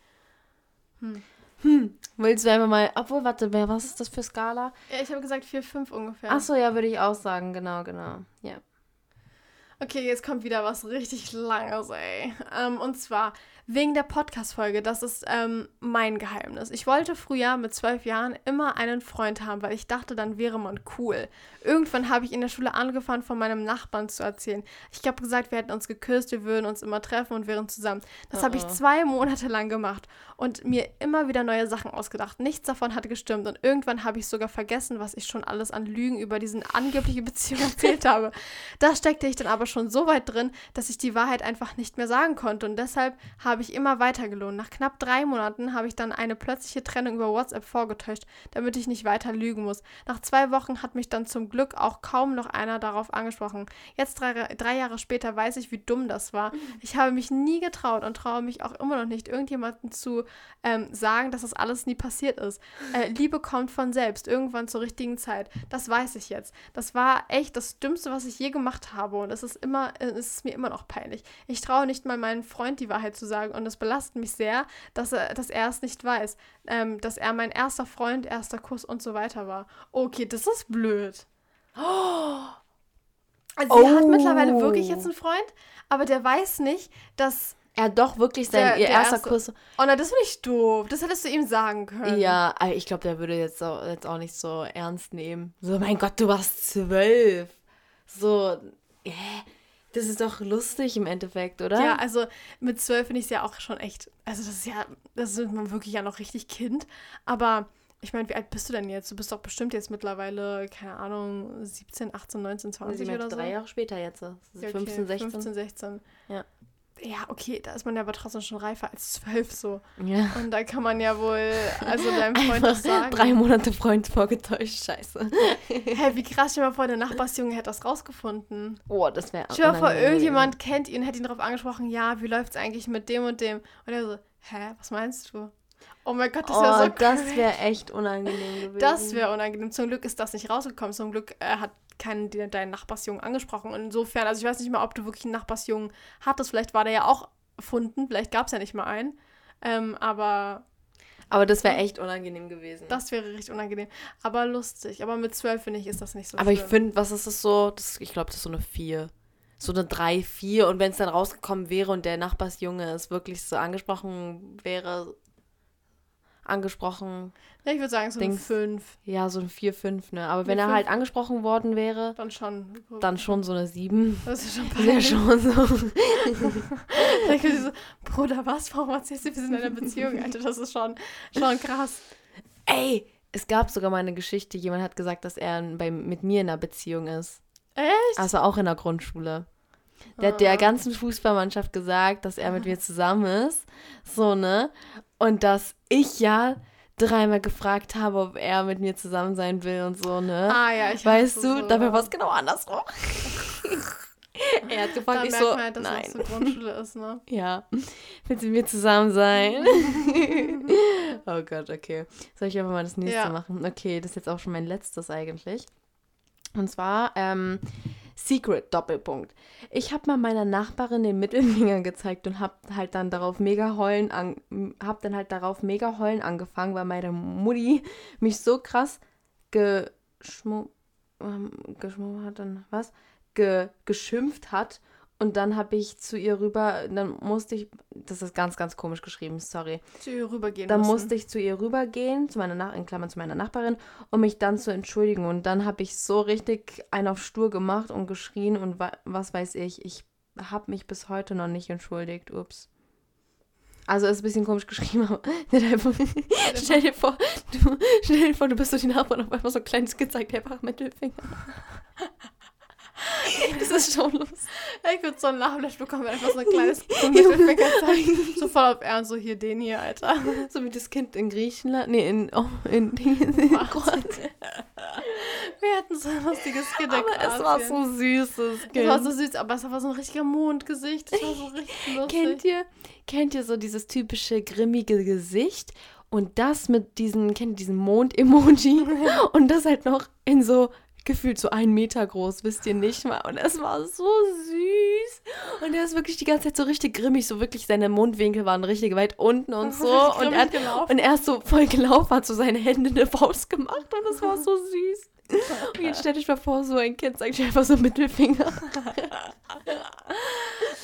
Hm. Hm, willst du einfach mal, obwohl, warte, was ist das für Skala? Ja, ich habe gesagt 4, 5 ungefähr. Achso, ja, würde ich auch sagen, genau, genau, ja. Okay, jetzt kommt wieder was richtig Langes, ey. Ähm, und zwar, Wegen der Podcast-Folge, das ist ähm, mein Geheimnis. Ich wollte früher mit zwölf Jahren immer einen Freund haben, weil ich dachte, dann wäre man cool. Irgendwann habe ich in der Schule angefangen, von meinem Nachbarn zu erzählen. Ich habe gesagt, wir hätten uns geküsst, wir würden uns immer treffen und wären zusammen. Das uh -uh. habe ich zwei Monate lang gemacht und mir immer wieder neue Sachen ausgedacht. Nichts davon hat gestimmt und irgendwann habe ich sogar vergessen, was ich schon alles an Lügen über diesen angebliche Beziehung erzählt habe. Da steckte ich dann aber schon so weit drin, dass ich die Wahrheit einfach nicht mehr sagen konnte und deshalb habe habe ich immer weiter gelogen. Nach knapp drei Monaten habe ich dann eine plötzliche Trennung über WhatsApp vorgetäuscht, damit ich nicht weiter lügen muss. Nach zwei Wochen hat mich dann zum Glück auch kaum noch einer darauf angesprochen. Jetzt drei, drei Jahre später weiß ich, wie dumm das war. Mhm. Ich habe mich nie getraut und traue mich auch immer noch nicht, irgendjemandem zu ähm, sagen, dass das alles nie passiert ist. Äh, Liebe kommt von selbst, irgendwann zur richtigen Zeit. Das weiß ich jetzt. Das war echt das Dümmste, was ich je gemacht habe und es ist immer, es ist mir immer noch peinlich. Ich traue nicht mal meinem Freund die Wahrheit zu sagen sagen und es belastet mich sehr, dass er, dass er es nicht weiß, ähm, dass er mein erster Freund, erster Kuss und so weiter war. Okay, das ist blöd. Oh. Also oh. sie hat mittlerweile wirklich jetzt einen Freund, aber der weiß nicht, dass er doch wirklich sein der, ihr der erster erste. Kuss. Oh nein, das finde ich doof. Das hättest du ihm sagen können. Ja, ich glaube, der würde jetzt auch, jetzt auch nicht so ernst nehmen. So, mein Gott, du warst zwölf. So, äh, das ist doch lustig im Endeffekt, oder? Ja, also mit zwölf finde ich es ja auch schon echt. Also, das ist ja, das ist man wirklich ja noch richtig Kind. Aber ich meine, wie alt bist du denn jetzt? Du bist doch bestimmt jetzt mittlerweile, keine Ahnung, 17, 18, 19, 20 oder so. Drei Jahre später jetzt. Ist ja, okay. 15, 16. 15, 16. Ja ja, okay, da ist man ja aber trotzdem schon reifer als zwölf so. Ja. Und da kann man ja wohl, also deinem Freund das sagen. Drei Monate Freund vorgetäuscht, scheiße. Hä, hey, wie krass, stell dir mal vor, der Nachbarsjunge hätte das rausgefunden. Boah, das wäre Stell dir mal vor, irgendjemand kennt ihn, hätte ihn darauf angesprochen, ja, wie läuft's eigentlich mit dem und dem? Und er so, hä, was meinst du? Oh mein Gott, das Oh, wäre so das wäre echt unangenehm gewesen. Das wäre unangenehm. Zum Glück ist das nicht rausgekommen. Zum Glück äh, hat keinen de- deinen Nachbarsjungen angesprochen. Und insofern, also ich weiß nicht mal, ob du wirklich einen Nachbarsjungen hattest. Vielleicht war der ja auch erfunden. Vielleicht gab es ja nicht mal einen. Ähm, aber Aber das wäre echt unangenehm gewesen. das wäre richtig unangenehm. Aber lustig. Aber mit zwölf, finde ich, ist das nicht so Aber ich schlimm. finde, was ist das so? Das, ich glaube, das ist so eine 4. So eine 3, 4. Und wenn es dann rausgekommen wäre und der Nachbarsjunge es wirklich so angesprochen wäre, angesprochen, Ja, ich würde sagen, so Dings. fünf. ja, so ein 4, 5, ne? Aber wenn Eine er fünf? halt angesprochen worden wäre, Dann schon. dann schon so eine 7. Das ist schon Das wäre schon so. Dann ich so, Bruder, was? Warum erzählst du, wir sind in einer Beziehung? Alter, das ist schon, schon krass. Ey, es gab sogar mal eine Geschichte, jemand hat gesagt, dass er bei, mit mir in einer Beziehung ist. Echt? Also auch in der Grundschule. Der hat der Ah. ganzen Fußballmannschaft gesagt, dass er mit mir zusammen ist. So, ne? Und dass ich ja dreimal gefragt habe, ob er mit mir zusammen sein will und so, ne? Ah ja, ich weißt hasse du, so. dabei war es genau andersrum. er hat gefragt, ich so, halt, dass nein. es zur Grundschule ist, ne? Ja, willst du mit mir zusammen sein? oh Gott, okay. Soll ich einfach mal das nächste Ja. machen? Okay, das ist jetzt auch schon mein letztes eigentlich. Und zwar ähm, Secret Doppelpunkt. Ich habe mal meiner Nachbarin den Mittelfinger gezeigt und habe halt dann darauf mega heulen an, habe dann halt darauf mega heulen angefangen, weil meine Mutti mich so krass geschmu ähm, geschmu hat dann was ge, geschimpft hat und dann habe ich zu ihr rüber, dann musste ich, das ist ganz, ganz komisch geschrieben, sorry. Zu ihr rübergehen Dann müssen. musste ich zu ihr rübergehen, zu meiner Nach in Klammern zu meiner Nachbarin, um mich dann zu entschuldigen. Und dann habe ich so richtig einen auf stur gemacht und geschrien und wa was weiß ich. Ich habe mich bis heute noch nicht entschuldigt. Ups. Also ist ein bisschen komisch geschrieben, aber stell dir vor, du, stell dir vor, du bist so die Nachbarin auf einmal so ein kleines gezeigt, einfach Mittelfinger. das ist schon lustig. Ich würde so einen Lachflash bekommen, wenn einfach so ein kleines zeigt. So voll auf Ernst, so hier, den hier, Alter. So wie das Kind in Griechenland, nee, in, oh, in, in Kroatien. Wir hatten so ein lustiges Kind in Aber es war so süßes Kind. Das war so süß, aber es war so ein richtiger Mondgesicht. Das war so richtig lustig. kennt ihr, kennt ihr so dieses typische grimmige Gesicht und das mit diesen, kennt ihr diesen Mond-Emoji und das halt noch in so gefühlt so einen Meter groß, wisst ihr nicht mal. Und es war so süß. Und er ist wirklich die ganze Zeit so richtig grimmig, so wirklich seine Mundwinkel waren richtig weit unten und so. Und er, hat, gelaufen. und er ist so voll gelaufen, hat so seine Hände in eine Faust gemacht und es war so süß. Und jetzt stellt euch mal vor, so ein Kind sagt einfach so Mittelfinger.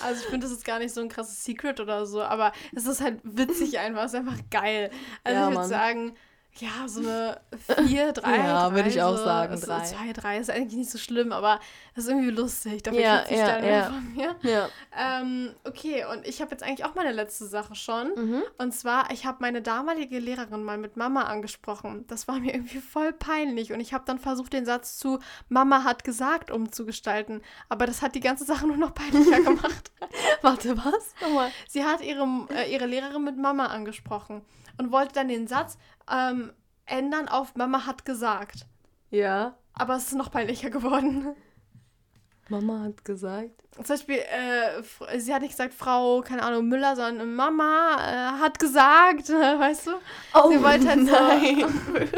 Also ich finde, das ist gar nicht so ein krasses Secret oder so, aber es ist halt witzig einfach, es ist einfach geil. Also Ja, ich würde sagen, ja, so eine 4, 3, Ja, würde ich auch sagen, so drei. 2, 3 ist eigentlich nicht so schlimm, aber das ist irgendwie lustig. Dafür Ja, kriegt die ja, ja. von mir. Ja. Ähm, okay, und ich habe jetzt eigentlich auch meine letzte Sache schon. Mhm. Und zwar, ich habe meine damalige Lehrerin mal mit Mama angesprochen. Das war mir irgendwie voll peinlich. Und ich habe dann versucht, den Satz zu Mama hat gesagt umzugestalten. Aber das hat die ganze Sache nur noch peinlicher gemacht. Warte, was? Nochmal. Sie hat ihre, äh, ihre Lehrerin mit Mama angesprochen und wollte dann den Satz ähm, ändern auf Mama hat gesagt. Ja. Aber es ist noch peinlicher geworden. Mama hat gesagt. Zum Beispiel, äh, sie hat nicht gesagt Frau, keine Ahnung, Müller, sondern Mama äh, hat gesagt, weißt du? Oh Sie wollte halt so- nein.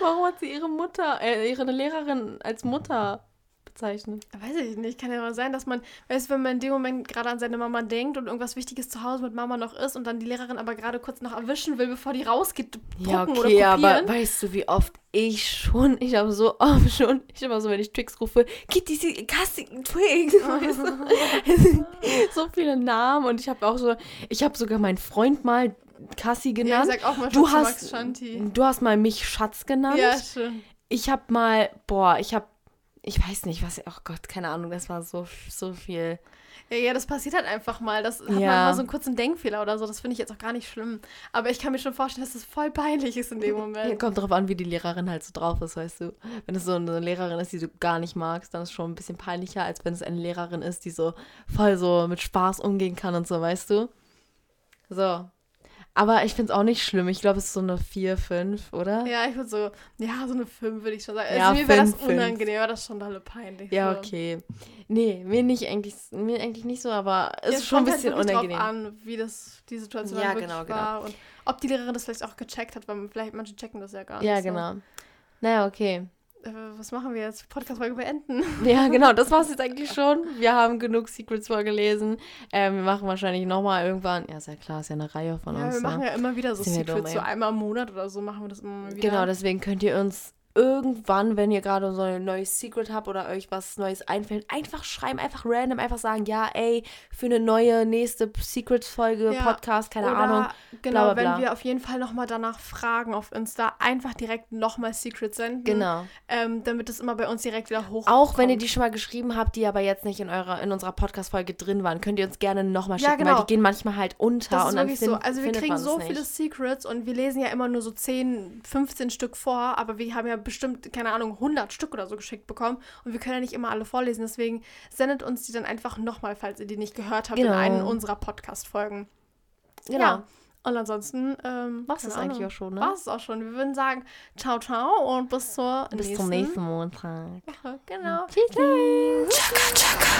Warum hat sie ihre Mutter, äh, ihre Lehrerin als Mutter bezeichnet? Weiß ich nicht, kann ja mal sein, dass man, weißt du, wenn man in dem Moment gerade an seine Mama denkt und irgendwas Wichtiges zu Hause mit Mama noch ist und dann die Lehrerin aber gerade kurz noch erwischen will, bevor die rausgeht, drucken Ja, oder okay, kopieren. aber weißt du, wie oft ich schon, ich habe so oft schon, ich immer so, wenn ich Twix rufe, Kitty, Cassie, Twix, weißt du? so viele Namen und ich habe auch so, ich habe sogar meinen Freund mal Cassie ja, ich genannt. sag auch mal du Schatzi, hast, Max Shanti. du hast mal mich Schatz genannt. Ja, schön. Ich habe mal, boah, ich habe, ich weiß nicht, was, oh Gott, keine Ahnung, das war so, so viel. Ja, ja, das passiert halt einfach mal. Das hat Ja. manchmal so einen kurzen Denkfehler oder so. Das finde ich jetzt auch gar nicht schlimm. Aber ich kann mir schon vorstellen, dass das voll peinlich ist in dem Ja, Moment. kommt drauf an, wie die Lehrerin halt so drauf ist, weißt du. Wenn es so eine Lehrerin ist, die du gar nicht magst, dann ist es schon ein bisschen peinlicher, als wenn es eine Lehrerin ist, die so voll so mit Spaß umgehen kann und so, weißt du. So. Aber ich finde es auch nicht schlimm. Ich glaube, es ist so eine 4, 5, oder? Ja, ich würde so, ja, so eine 5 würde ich schon sagen. Ja, also mir wäre das unangenehm, wäre das schon alle peinlich. Ja, so. okay. Nee, mir nicht eigentlich, mir eigentlich nicht so, aber es ja, ist schon ein halt bisschen halt unangenehm. Drauf an, wie das die Situation ja, wirklich genau, genau. war und ob die Lehrerin das vielleicht auch gecheckt hat, weil vielleicht manche checken das ja gar nicht. Ja, genau. So. Naja, okay. Äh, was machen wir jetzt? Podcast-Folge beenden. Ja, genau, das war es jetzt eigentlich schon. Wir haben genug Secrets vorgelesen. Ähm, wir machen wahrscheinlich nochmal irgendwann. Ja, ist ja klar, ist ja eine Reihe von ja, uns. Wir machen ne? ja immer wieder so Secrets, so einmal im Monat oder so machen wir das immer wieder. Genau, deswegen könnt ihr uns irgendwann, wenn ihr gerade so ein neues Secret habt oder euch was Neues einfällt, einfach schreiben, einfach random, einfach sagen, ja, ey, für eine neue nächste Secrets-Folge, ja, Podcast, keine oder, Ahnung. Genau, bla, bla, bla. wenn wir auf jeden Fall nochmal danach fragen auf Insta, einfach direkt nochmal Secrets senden. Genau. Ähm, damit es immer bei uns direkt wieder hochkommt. Auch wenn ihr die schon mal geschrieben habt, die aber jetzt nicht in eurer in unserer Podcast-Folge drin waren, könnt ihr uns gerne nochmal schicken, ja, genau. weil die gehen manchmal halt unter. Das ist und wirklich find, so. Also wir kriegen so viele Secrets und wir lesen ja immer nur so 10, 15 Stück vor, aber wir haben ja bestimmt, keine Ahnung, 100 Stück oder so geschickt bekommen. Und wir können ja nicht immer alle vorlesen. Deswegen sendet uns die dann einfach nochmal, falls ihr die nicht gehört habt, genau. in einen genau. unserer Podcast-Folgen. Genau. Ja. Und ansonsten ähm, war es eigentlich auch schon, ne? War es auch schon. Wir würden sagen, ciao, ciao und bis zur bis nächsten. zum nächsten Montag. Genau. Tschüss. Tschüss. Tschaka, tschaka.